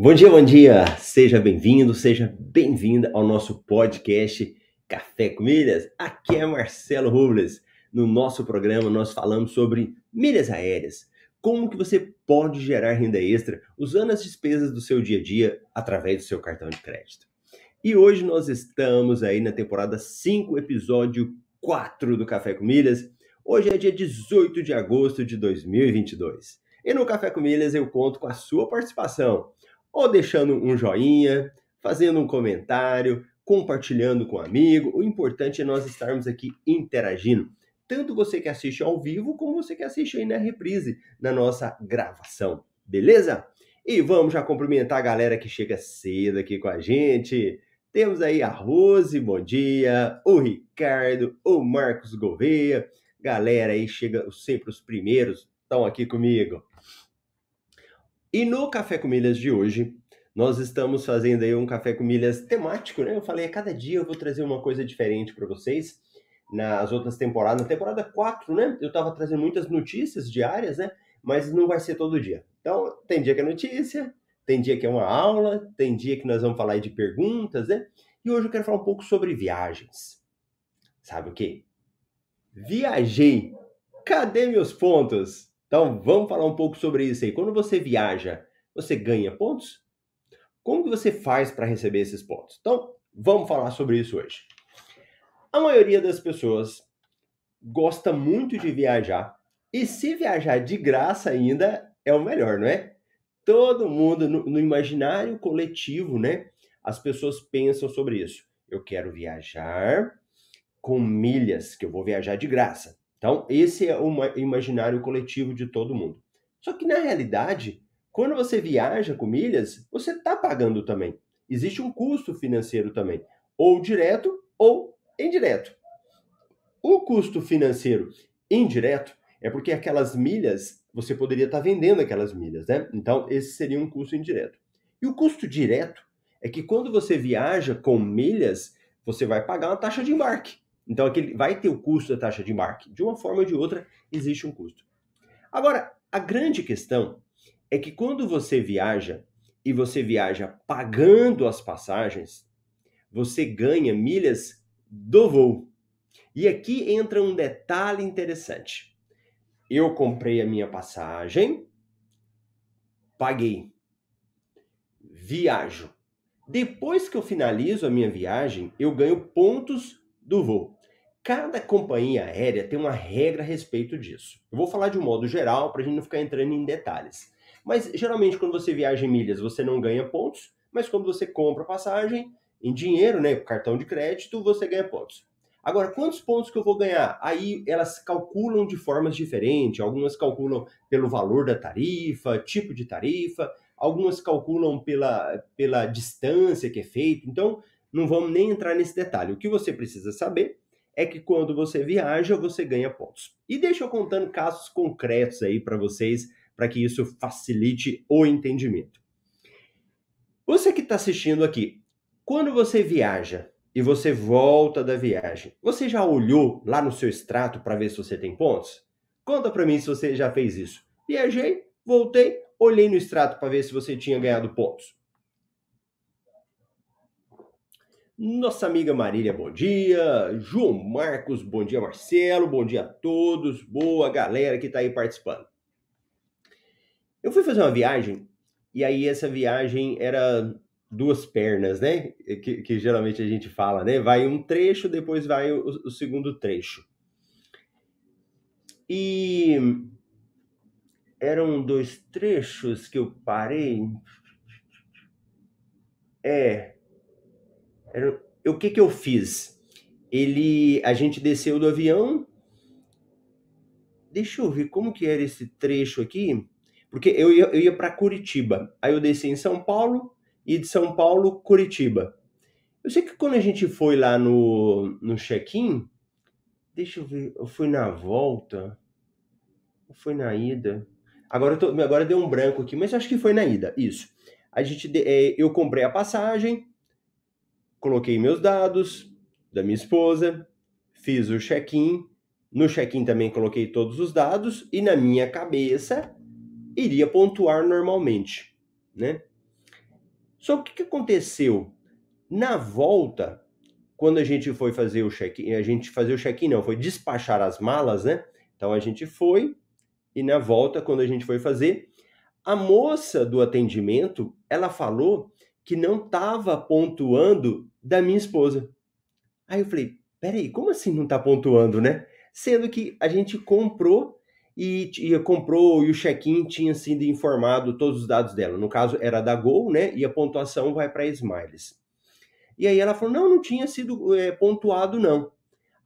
Bom dia, bom dia! Seja bem-vindo, seja bem-vinda ao nosso podcast Café com Milhas. Aqui é Marcelo Rubles. No nosso programa nós falamos sobre milhas aéreas, como que você pode gerar renda extra usando as despesas do seu dia a dia através do seu cartão de crédito. E hoje nós estamos aí na temporada 5, episódio 4 do Café com Milhas. Hoje é dia 18 de agosto de 2022. E no Café com Milhas eu conto com a sua participação ou deixando um joinha, fazendo um comentário, compartilhando com um amigo. O importante é nós estarmos aqui interagindo. Tanto você que assiste ao vivo, como você que assiste aí na reprise, na nossa gravação. Beleza? E vamos já cumprimentar a galera que chega cedo aqui com a gente. Temos aí a Rose, bom dia, o Ricardo, o Marcos Gouveia. Galera aí chega sempre os primeiros, estão aqui comigo. E no Café com Milhas de hoje, nós estamos fazendo aí um Café com Milhas temático, né? Eu falei, a cada dia eu vou trazer uma coisa diferente para vocês. Nas outras temporadas, na temporada 4, né? Eu estava trazendo muitas notícias diárias, né? Mas não vai ser todo dia. Então, tem dia que é notícia, tem dia que é uma aula, tem dia que nós vamos falar de perguntas, né? E hoje eu quero falar um pouco sobre viagens. Sabe o quê? Viajei. Cadê meus pontos? Então, vamos falar um pouco sobre isso aí. Quando você viaja, você ganha pontos? Como que você faz para receber esses pontos? Então, vamos falar sobre isso hoje. A maioria das pessoas gosta muito de viajar e se viajar de graça ainda é o melhor, não é? Todo mundo no, no imaginário coletivo, né? As pessoas pensam sobre isso. Eu quero viajar com milhas, que eu vou viajar de graça. Então, esse é o imaginário coletivo de todo mundo. Só que na realidade, quando você viaja com milhas, você está pagando também. Existe um custo financeiro também, ou direto ou indireto. O custo financeiro indireto é porque aquelas milhas, você poderia estar tá vendendo aquelas milhas, né? Então, esse seria um custo indireto. E o custo direto é que quando você viaja com milhas, você vai pagar uma taxa de embarque. Então, aquele vai ter o custo da taxa de embarque. De uma forma ou de outra, existe um custo. Agora, a grande questão é que quando você viaja e você viaja pagando as passagens, você ganha milhas do voo. E aqui entra um detalhe interessante. Eu comprei a minha passagem, paguei, viajo. Depois que eu finalizo a minha viagem, eu ganho pontos do voo. Cada companhia aérea tem uma regra a respeito disso. Eu vou falar de um modo geral para a gente não ficar entrando em detalhes. Mas geralmente quando você viaja em milhas, você não ganha pontos, mas quando você compra passagem em dinheiro, né, cartão de crédito, você ganha pontos. Agora, quantos pontos que eu vou ganhar? Aí elas calculam de formas diferentes. Algumas calculam pelo valor da tarifa, tipo de tarifa, algumas calculam pela, pela distância que é feito. Então, não vamos nem entrar nesse detalhe. O que você precisa saber é que quando você viaja, você ganha pontos. E deixa eu contando casos concretos aí para vocês, para que isso facilite o entendimento. Você que está assistindo aqui, quando você viaja e você volta da viagem, você já olhou lá no seu extrato para ver se você tem pontos? Conta para mim se você já fez isso. Viajei, voltei, olhei no extrato para ver se você tinha ganhado pontos. Nossa amiga Marília, bom dia. João Marcos, bom dia, Marcelo, bom dia a todos. Boa galera que está aí participando. Eu fui fazer uma viagem e aí essa viagem era duas pernas, né? Que, que geralmente a gente fala, né? Vai um trecho, depois vai o, o segundo trecho. E eram dois trechos que eu parei. É, o que que eu fiz? Ele, a gente desceu do avião. Deixa eu ver como que era esse trecho aqui, porque eu ia, ia para Curitiba. Aí eu desci em São Paulo e de São Paulo Curitiba. Eu sei que quando a gente foi lá no, no check-in, deixa eu ver, eu fui na volta, foi na ida? Agora, tô, agora deu um branco aqui, mas acho que foi na ida, isso. A gente, é, eu comprei a passagem, coloquei meus dados da minha esposa, fiz o check-in. No check-in também coloquei todos os dados e na minha cabeça iria pontuar normalmente, né? Só que o que aconteceu? Na volta, quando a gente foi fazer o check-in, a gente fazer o check-in não, foi despachar as malas, né? Então a gente foi e na volta, quando a gente foi fazer, a moça do atendimento, ela falou que não estava pontuando da minha esposa. Aí eu falei, peraí, como assim não está pontuando, né? Sendo que a gente comprou e, e comprou e o check-in tinha sido informado todos os dados dela. No caso, era da Gol, né? E a pontuação vai para Smiles. E aí ela falou, não, não tinha sido é, pontuado, não.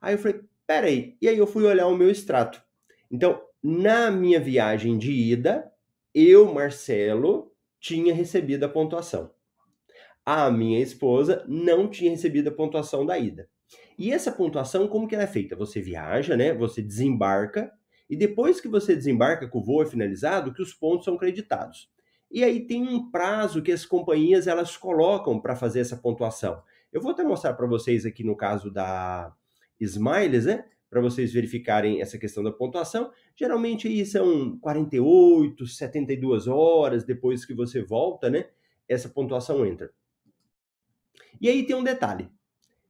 Aí eu falei, peraí. E aí eu fui olhar o meu extrato. Então, na minha viagem de ida, eu, Marcelo, tinha recebido a pontuação. A minha esposa não tinha recebido a pontuação da ida. E essa pontuação, como que ela é feita? Você viaja, né? Você desembarca e depois que você desembarca, que o voo é finalizado, que os pontos são creditados. E aí tem um prazo que as companhias elas colocam para fazer essa pontuação. Eu vou até mostrar para vocês aqui no caso da Smiles, né? Para vocês verificarem essa questão da pontuação. Geralmente aí são 48, 72 horas depois que você volta, né? Essa pontuação entra. E aí tem um detalhe.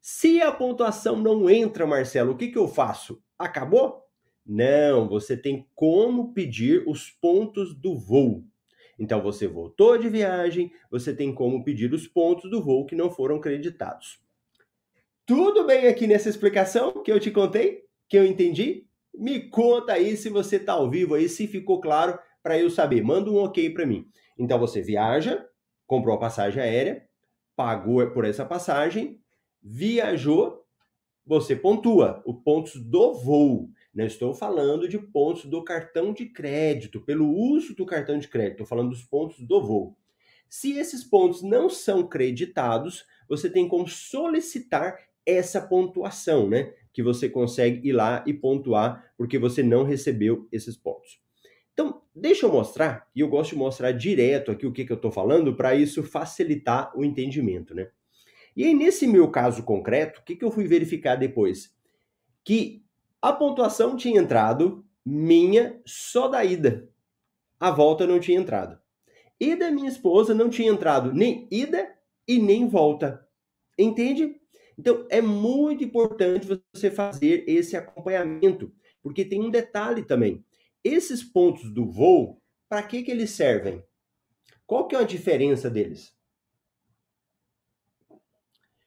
Se a pontuação não entra, Marcelo, o que, que eu faço? Acabou? Não, você tem como pedir os pontos do voo. Então você voltou de viagem, você tem como pedir os pontos do voo que não foram creditados. Tudo bem aqui nessa explicação que eu te contei? Que eu entendi? Me conta aí se você está ao vivo aí, se ficou claro para eu saber. Manda um ok para mim. Então você viaja, comprou a passagem aérea, pagou por essa passagem, viajou, você pontua os pontos do voo. Não estou falando de pontos do cartão de crédito, pelo uso do cartão de crédito, estou falando dos pontos do voo. Se esses pontos não são creditados, você tem como solicitar essa pontuação, né? Que você consegue ir lá e pontuar porque você não recebeu esses pontos. Então, deixa eu mostrar, e eu gosto de mostrar direto aqui o que, que eu estou falando para isso facilitar o entendimento, né? E aí, nesse meu caso concreto, o que, que eu fui verificar depois? Que a pontuação tinha entrado minha só da ida. A volta não tinha entrado. E da minha esposa não tinha entrado nem ida e nem volta. Entende? Então, é muito importante você fazer esse acompanhamento, porque tem um detalhe também. Esses pontos do voo, para que, que eles servem? Qual que é a diferença deles?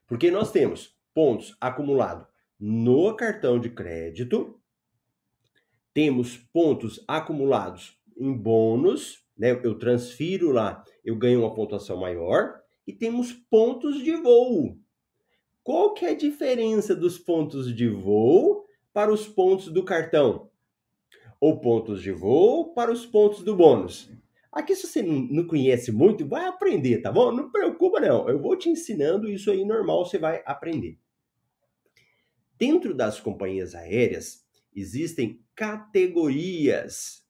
Porque nós temos pontos acumulados no cartão de crédito, temos pontos acumulados em bônus, né? Eu transfiro lá, eu ganho uma pontuação maior, e temos pontos de voo. Qual que é a diferença dos pontos de voo para os pontos do cartão? Ou pontos de voo para os pontos do bônus? Aqui, se você não conhece muito, vai aprender, tá bom? Não preocupa, não. Eu vou te ensinando isso aí normal, você vai aprender. Dentro das companhias aéreas, existem categorias.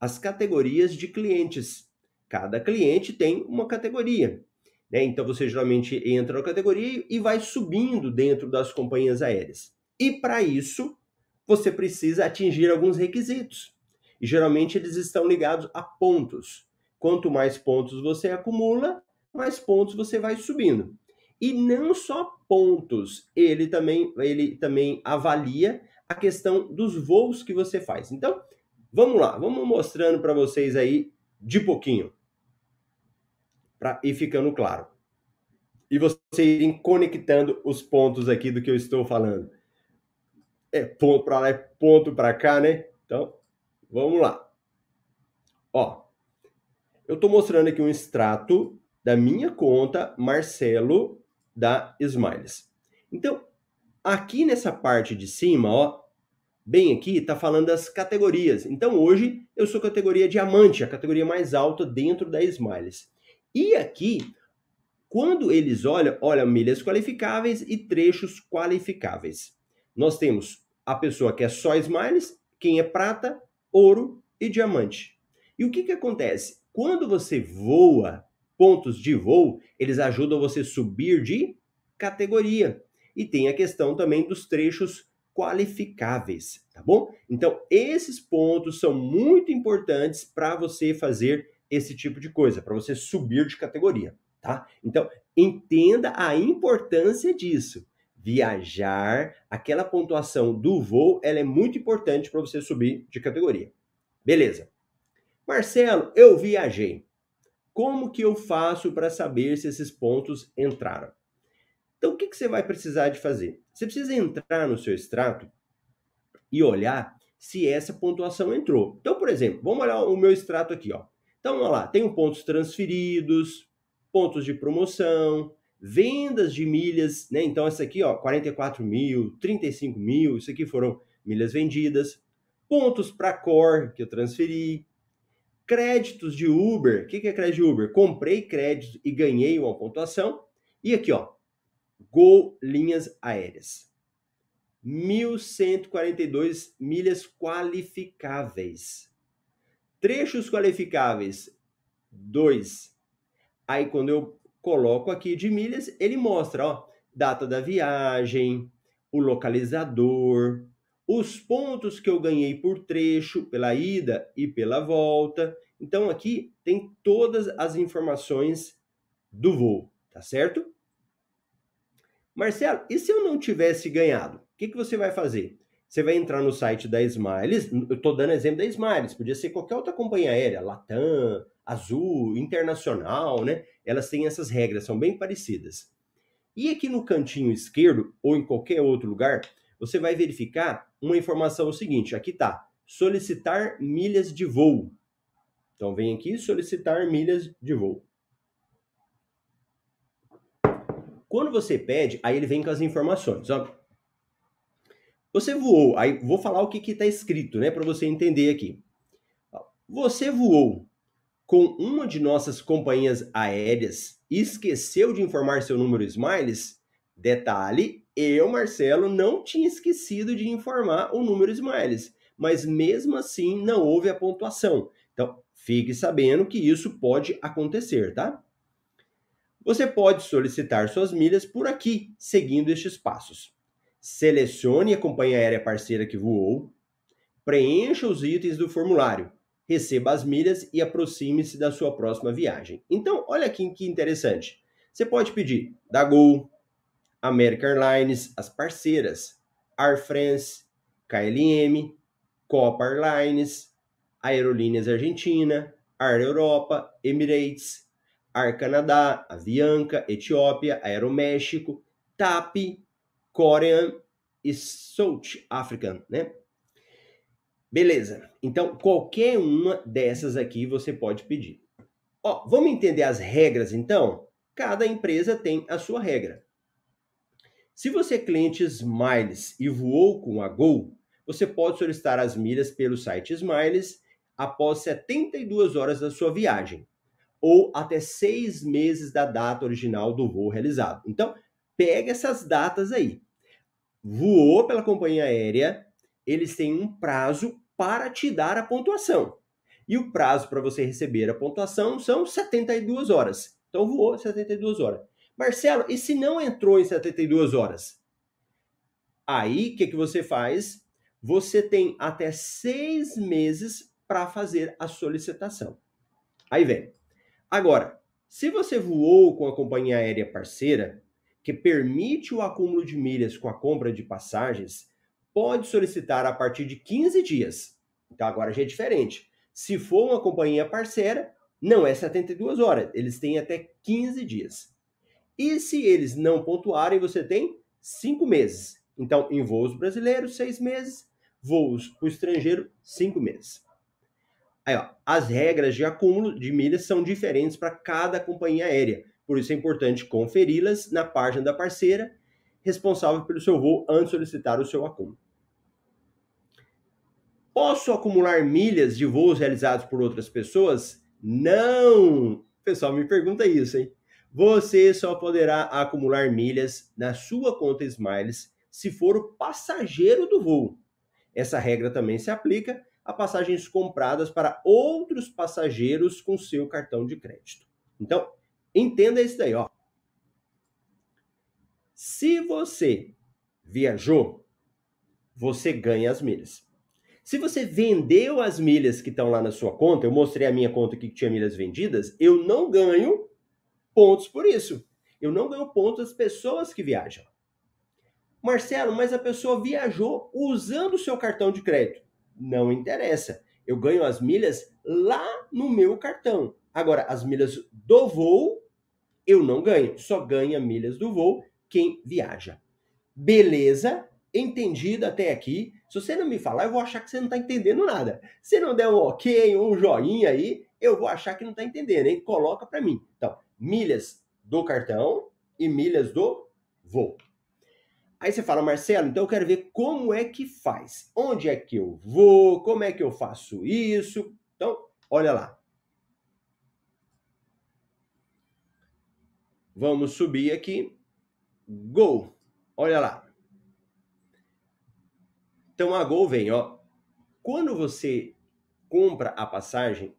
As categorias de clientes. Cada cliente tem uma categoria. Né? Então, você geralmente entra na categoria e vai subindo dentro das companhias aéreas. E para isso, você precisa atingir alguns requisitos. E geralmente eles estão ligados a pontos. Quanto mais pontos você acumula, mais pontos você vai subindo. E não só pontos, ele também, ele também avalia a questão dos voos que você faz. Então, vamos lá, vamos mostrando para vocês aí de pouquinho, para ir ficando claro. E vocês irem conectando os pontos aqui do que eu estou falando. É ponto para lá, é ponto para cá, né? Então, Vamos lá. Ó, eu estou mostrando aqui um extrato da minha conta Marcelo da Smiles. Então, aqui nessa parte de cima, ó, bem aqui, está falando das categorias. Então, hoje eu sou categoria diamante, a categoria mais alta dentro da Smiles. E aqui, quando eles olham, olha milhas qualificáveis e trechos qualificáveis. Nós temos a pessoa que é só Smiles, quem é prata ouro e diamante. E o que, que acontece? Quando você voa, pontos de voo, eles ajudam você a subir de categoria. E tem a questão também dos trechos qualificáveis, tá bom? Então, esses pontos são muito importantes para você fazer esse tipo de coisa, para você subir de categoria, tá? Então, entenda a importância disso. Viajar, aquela pontuação do voo, ela é muito importante para você subir de categoria. Beleza. Marcelo, eu viajei. Como que eu faço para saber se esses pontos entraram? Então, o que, que você vai precisar de fazer? Você precisa entrar no seu extrato e olhar se essa pontuação entrou. Então, por exemplo, vamos olhar o meu extrato aqui, ó. Então, vamos lá, tenho pontos transferidos, pontos de promoção, vendas de milhas, né? Então, essa aqui, ó, 44 mil, 35 mil, isso aqui foram milhas vendidas, pontos para core que eu transferi, créditos de Uber. O que é crédito de Uber? Comprei crédito e ganhei uma pontuação. E aqui, ó, Gol Linhas Aéreas. 1.142 milhas qualificáveis. Trechos qualificáveis, 2. Aí, quando eu coloco aqui de milhas, ele mostra, ó, data da viagem, o localizador, os pontos que eu ganhei por trecho, pela ida e pela volta. Então, aqui tem todas as informações do voo, tá certo? Marcelo, e se eu não tivesse ganhado? O que, que você vai fazer? Você vai entrar no site da Smiles, eu estou dando exemplo da Smiles, podia ser qualquer outra companhia aérea, Latam, Azul, Internacional, né? Elas têm essas regras, são bem parecidas. E aqui no cantinho esquerdo, ou em qualquer outro lugar, você vai verificar uma informação seguinte, aqui está, solicitar milhas de voo. Então vem aqui, solicitar milhas de voo. Quando você pede, aí ele vem com as informações. Ó. Você voou, aí vou falar o que está escrito, né, para você entender aqui. Você voou com uma de nossas companhias aéreas esqueceu de informar seu número Smiles? Detalhe, eu, Marcelo, não tinha esquecido de informar o número Smiles, mas mesmo assim não houve a pontuação. Então, fique sabendo que isso pode acontecer, tá? Você pode solicitar suas milhas por aqui, seguindo estes passos. Selecione a companhia aérea parceira que voou, preencha os itens do formulário, receba as milhas e aproxime-se da sua próxima viagem. Então, olha aqui que interessante. Você pode pedir da Gol, American Airlines, as parceiras, Air France, KLM, Copa Airlines, Aerolíneas Argentina, Air Europa, Emirates, Ar Canadá, Avianca, Etiópia, Aeroméxico, TAP, Korean e South African, né? Beleza. Então, qualquer uma dessas aqui você pode pedir. Ó, vamos entender as regras então? Cada empresa tem a sua regra. Se você é cliente Smiles e voou com a Gol, você pode solicitar as milhas pelo site Smiles após 72 horas da sua viagem ou até seis meses da data original do voo realizado. Então, pega essas datas aí. Voou pela companhia aérea, eles têm um prazo para te dar a pontuação. E o prazo para você receber a pontuação são 72 horas. Então, voou 72 horas. Marcelo, e se não entrou em 72 horas? Aí, o que, que você faz? Você tem até seis meses para fazer a solicitação. Aí vem. Agora, se você voou com a companhia aérea parceira, que permite o acúmulo de milhas com a compra de passagens, pode solicitar a partir de 15 dias. Então agora já é diferente. Se for uma companhia parceira, não é 72 horas, eles têm até 15 dias. E se eles não pontuarem, você tem 5 meses. Então, em voos brasileiros, 6 meses, voos para o estrangeiro, 5 meses. Aí, ó, as regras de acúmulo de milhas são diferentes para cada companhia aérea. Por isso é importante conferi-las na página da parceira responsável pelo seu voo antes de solicitar o seu acúmulo. Posso acumular milhas de voos realizados por outras pessoas? Não! O pessoal me pergunta isso, hein? Você só poderá acumular milhas na sua conta Smiles se for o passageiro do voo. Essa regra também se aplica a passagens compradas para outros passageiros com seu cartão de crédito. Então, entenda isso daí, ó. Se você viajou, você ganha as milhas. Se você vendeu as milhas que estão lá na sua conta, eu mostrei a minha conta que tinha milhas vendidas, eu não ganho pontos por isso. Eu não ganho pontos das pessoas que viajam. Marcelo, mas a pessoa viajou usando o seu cartão de crédito. Não interessa. Eu ganho as milhas lá no meu cartão. Agora, as milhas do voo, eu não ganho. Só ganha milhas do voo quem viaja. Beleza? Entendido até aqui. Se você não me falar, eu vou achar que você não está entendendo nada. Se não der um ok, um joinha aí, eu vou achar que não está entendendo, hein? Coloca para mim. Então, milhas do cartão e milhas do voo. Aí você fala, Marcelo, então eu quero ver como é que faz. Onde é que eu vou? Como é que eu faço isso? Então, olha lá. Vamos subir aqui. Gol. Olha lá. Então a Gol vem, ó. Quando você compra a passagem,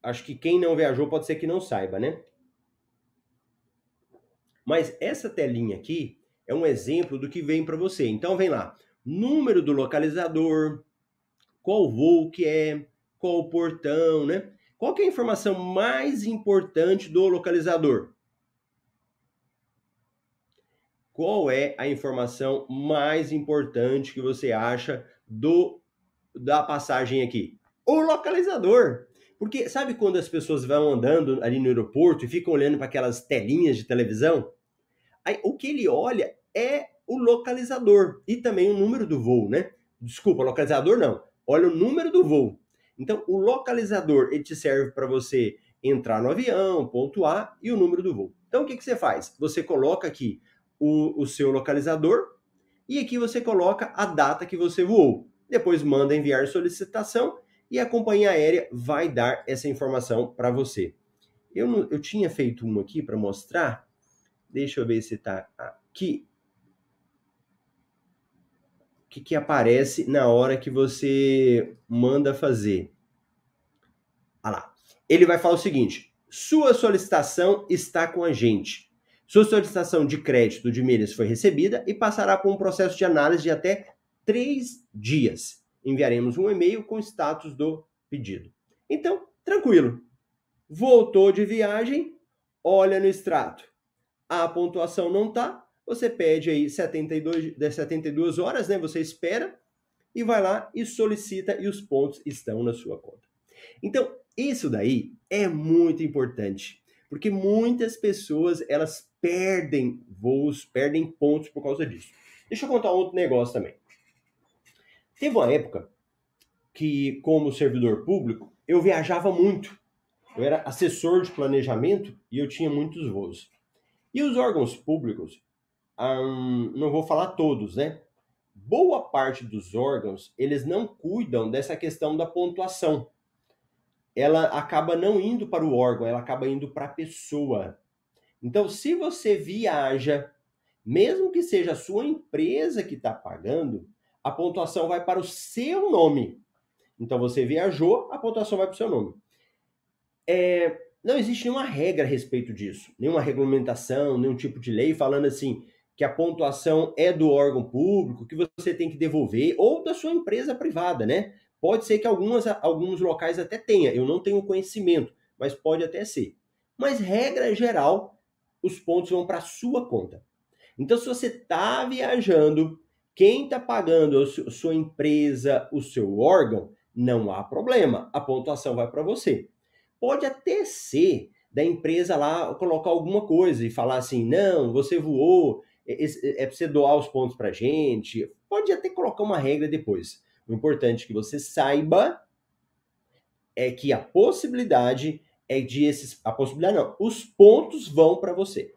acho que quem não viajou pode ser que não saiba, né? Mas essa telinha aqui é um exemplo do que vem para você. Então vem lá, número do localizador, qual voo que é, qual o portão, né? Qual é a informação mais importante do localizador? Qual é a informação mais importante que você acha do da passagem aqui? O localizador. Porque sabe quando as pessoas vão andando ali no aeroporto e ficam olhando para aquelas telinhas de televisão? Aí, o que ele olha é o localizador e também o número do voo, né? Desculpa, localizador não. Olha o número do voo. Então, o localizador ele te serve para você entrar no avião, pontuar e o número do voo. Então, o que, que você faz? Você coloca aqui o, o seu localizador e aqui você coloca a data que você voou. Depois manda enviar solicitação e a companhia aérea vai dar essa informação para você. Eu, eu tinha feito um aqui para mostrar. Deixa eu ver se está aqui que, que aparece na hora que você manda fazer? Ah lá. Ele vai falar o seguinte: sua solicitação está com a gente. Sua solicitação de crédito de milhas foi recebida e passará por um processo de análise de até três dias. Enviaremos um e-mail com o status do pedido. Então, tranquilo. Voltou de viagem, olha no extrato. A pontuação não está, você pede aí 72, 72 horas, né? Você espera e vai lá e solicita e os pontos estão na sua conta. Então, isso daí é muito importante, porque muitas pessoas elas perdem voos, perdem pontos por causa disso. Deixa eu contar um outro negócio também. Teve uma época que, como servidor público, eu viajava muito. Eu era assessor de planejamento e eu tinha muitos voos. E os órgãos públicos, um, não vou falar todos, né? Boa parte dos órgãos, eles não cuidam dessa questão da pontuação. Ela acaba não indo para o órgão, ela acaba indo para a pessoa. Então, se você viaja, mesmo que seja a sua empresa que está pagando, a pontuação vai para o seu nome. Então, você viajou, a pontuação vai para o seu nome. É, não existe nenhuma regra a respeito disso, nenhuma regulamentação, nenhum tipo de lei falando assim, que a pontuação é do órgão público, que você tem que devolver, ou da sua empresa privada, né? Pode ser que algumas, alguns locais até tenha, eu não tenho conhecimento, mas pode até ser. Mas, regra geral, os pontos vão para sua conta. Então, se você está viajando, quem está pagando a sua empresa, o seu órgão, não há problema, a pontuação vai para você. Pode até ser da empresa lá colocar alguma coisa e falar assim: não, você voou é, é, é para você doar os pontos para gente. Pode até colocar uma regra depois. O importante que você saiba é que a possibilidade é de esses. A possibilidade não, os pontos vão para você.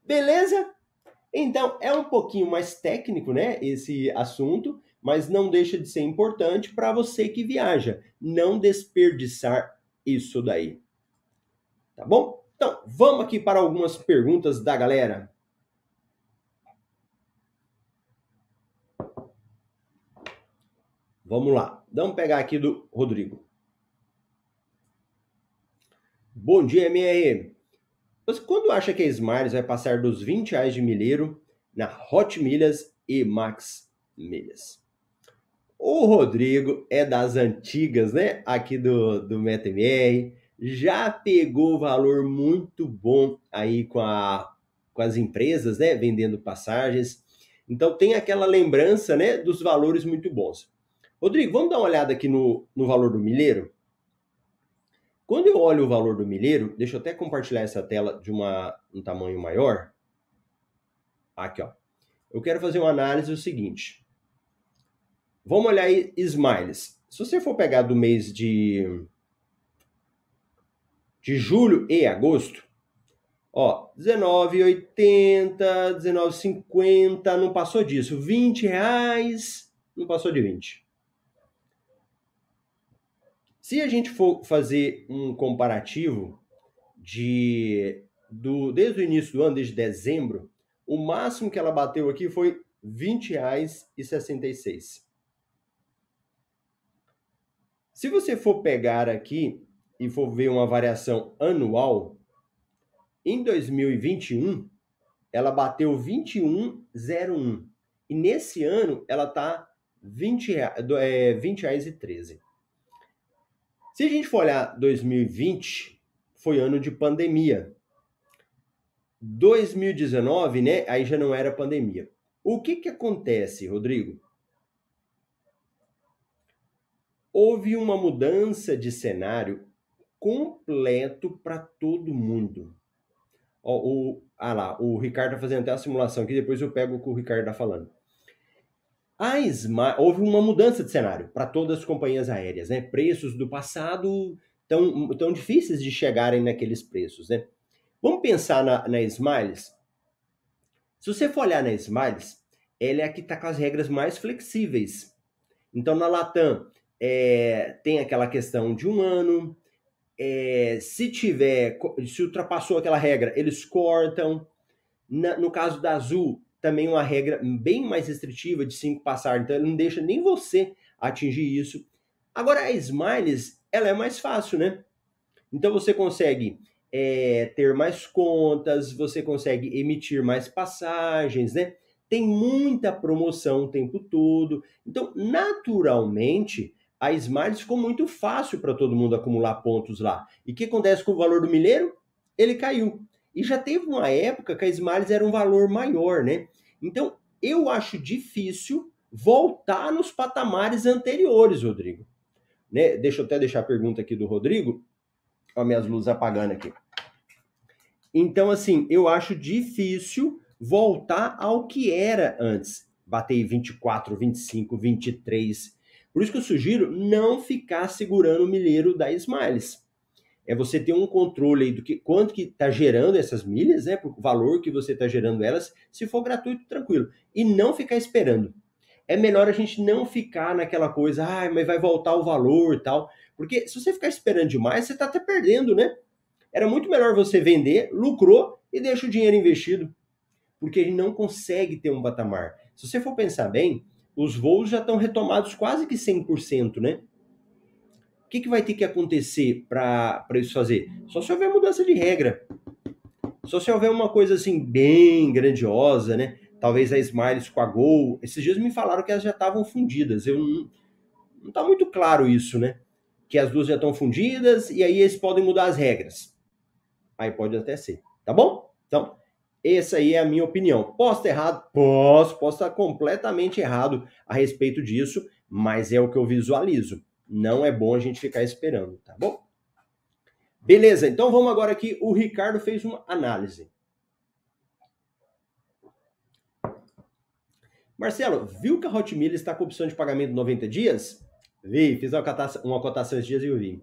Beleza? Então, é um pouquinho mais técnico, né? Esse assunto, mas não deixa de ser importante para você que viaja. Não desperdiçar isso daí. Tá bom? Então, vamos aqui para algumas perguntas da galera. Vamos lá. Vamos pegar aqui do Rodrigo. Bom dia, MR. Você quando acha que a Smiles vai passar dos 20 reais de milheiro na Hot Milhas e Max Milhas? O Rodrigo é das antigas, né? Aqui do, do MetaMR. já pegou valor muito bom aí com, a, com as empresas, né? Vendendo passagens. Então tem aquela lembrança, né? Dos valores muito bons. Rodrigo, vamos dar uma olhada aqui no, no valor do milheiro? Quando eu olho o valor do milheiro, deixa eu até compartilhar essa tela de uma, um tamanho maior. Aqui, ó. Eu quero fazer uma análise do seguinte. Vamos olhar aí Smiles. Se você for pegar do mês de, de julho e agosto, ó, 19,80, 19,50, não passou disso. 20 reais, não passou de 20. Se a gente for fazer um comparativo de do, desde o início do ano, desde dezembro, o máximo que ela bateu aqui foi R$ 20,66. Se você for pegar aqui e for ver uma variação anual, em 2021 ela bateu 21,01 e nesse ano ela está R$ 20, é, 20 reais e 13. Se a gente for olhar 2020, foi ano de pandemia. 2019, né? Aí já não era pandemia. O que que acontece, Rodrigo? Houve uma mudança de cenário completo para todo mundo. Ó, o, ah lá, o Ricardo está fazendo até a simulação aqui, depois eu pego o que o Ricardo está falando. A houve uma mudança de cenário para todas as companhias aéreas, né? Preços do passado tão, tão difíceis de chegarem naqueles preços, né? Vamos pensar na, na Smiles? Se você for olhar na Smiles, ela é a que está com as regras mais flexíveis. Então, na Latam, é, tem aquela questão de um ano. É, se tiver, se ultrapassou aquela regra, eles cortam. Na, no caso da Azul, também uma regra bem mais restritiva de cinco passagens, então ele não deixa nem você atingir isso. Agora, a Smiles, ela é mais fácil, né? Então você consegue é, ter mais contas, você consegue emitir mais passagens, né? Tem muita promoção o tempo todo. Então, naturalmente, a Smiles ficou muito fácil para todo mundo acumular pontos lá. E o que acontece com o valor do milheiro? Ele caiu. E já teve uma época que a Smiles era um valor maior, né? Então, eu acho difícil voltar nos patamares anteriores, Rodrigo. Né? Deixa eu até deixar a pergunta aqui do Rodrigo. Olha minhas luzes apagando aqui. Então, assim, eu acho difícil voltar ao que era antes. Bater 24, 25, 23. Por isso que eu sugiro não ficar segurando o milheiro da Smiles. É você ter um controle aí do que quanto que está gerando essas milhas, né? Por valor que você está gerando elas, se for gratuito, tranquilo. E não ficar esperando. É melhor a gente não ficar naquela coisa, ah, mas vai voltar o valor e tal. Porque se você ficar esperando demais, você está até perdendo, né? Era muito melhor você vender, lucrou e deixa o dinheiro investido. Porque ele não consegue ter um patamar. Se você for pensar bem, os voos já estão retomados quase que 100%, né? Que, que vai ter que acontecer para isso fazer? Só se houver mudança de regra. Só se houver uma coisa assim bem grandiosa, né? Talvez a Smiles com a Gol. Esses dias me falaram que elas já estavam fundidas. Eu não, não tá muito claro isso, né? Que as duas já estão fundidas e aí eles podem mudar as regras. Aí pode até ser, tá bom? Então, essa aí é a minha opinião. Posso estar errado? Posso, posso estar completamente errado a respeito disso, mas é o que eu visualizo. Não é bom a gente ficar esperando, tá bom? Beleza, então vamos agora aqui. O Ricardo fez uma análise. Marcelo, viu que a Hotmail está com opção de pagamento de 90 dias? Vi, fiz uma cotação, uma cotação esses dias e eu vi.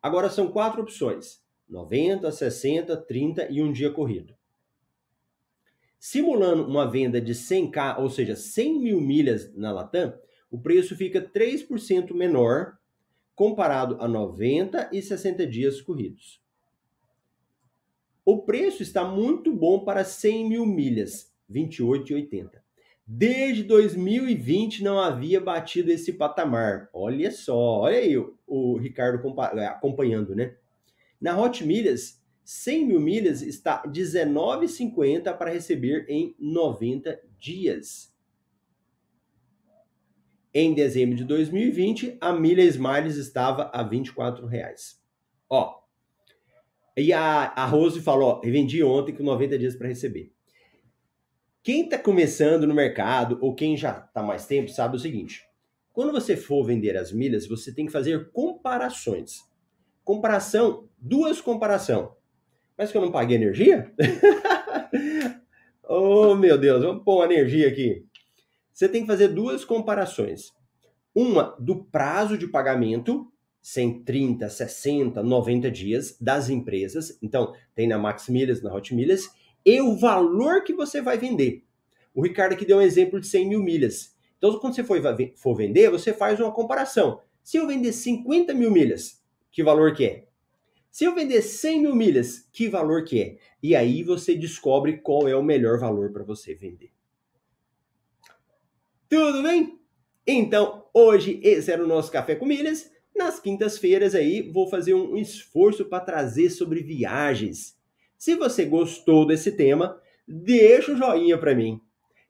Agora são quatro opções. 90, 60, 30 e um dia corrido. Simulando uma venda de 100k, ou seja, 100 mil milhas na Latam, o preço fica 3% menor comparado a 90 e 60 dias corridos. O preço está muito bom para 100 mil milhas, 28,80. Desde 2020 não havia batido esse patamar. Olha só, olha aí o, Ricardo acompanhando, né? Na Hot Milhas, 100 mil milhas está R$19,50 para receber em 90 dias. Em dezembro de 2020, a milha Smiles estava a 24 reais. Ó, E a, a Rose falou: ó, vendi ontem com 90 dias para receber. Quem está começando no mercado ou quem já está mais tempo sabe o seguinte: quando você for vender as milhas, você tem que fazer comparações. Comparação, duas comparação. Mas que eu não paguei energia? oh, meu Deus, vamos pôr energia aqui. Você tem que fazer duas comparações. Uma do prazo de pagamento 130, 60, 90 dias das empresas. Então, tem na Max Milhas, na Hot Milhas, e o valor que você vai vender. O Ricardo aqui deu um exemplo de 100 mil milhas. Então, quando você for, for vender, você faz uma comparação. Se eu vender 50 mil milhas, que valor que é? Se eu vender 100 mil milhas, que valor que é? E aí você descobre qual é o melhor valor para você vender. Tudo bem? Então, hoje esse era o nosso Café com Milhas. Nas quintas-feiras aí vou fazer um esforço para trazer sobre viagens. Se você gostou desse tema, deixa o joinha para mim.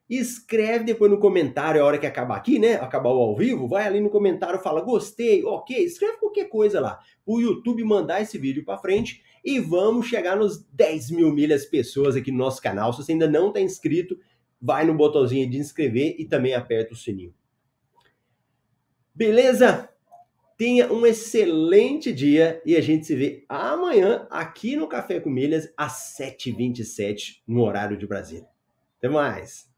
Escreve depois no comentário a hora que acabar aqui, né? Acabar o ao vivo, vai ali no comentário, fala gostei, ok, escreve qualquer coisa lá. O YouTube mandar esse vídeo para frente e vamos chegar nos 10 mil milhas pessoas aqui no nosso canal. Se você ainda não está inscrito, vai no botãozinho de inscrever e também aperta o sininho. Beleza? Tenha um excelente dia e a gente se vê amanhã aqui no Café com Milhas às 7h27 no horário de Brasília. Até mais!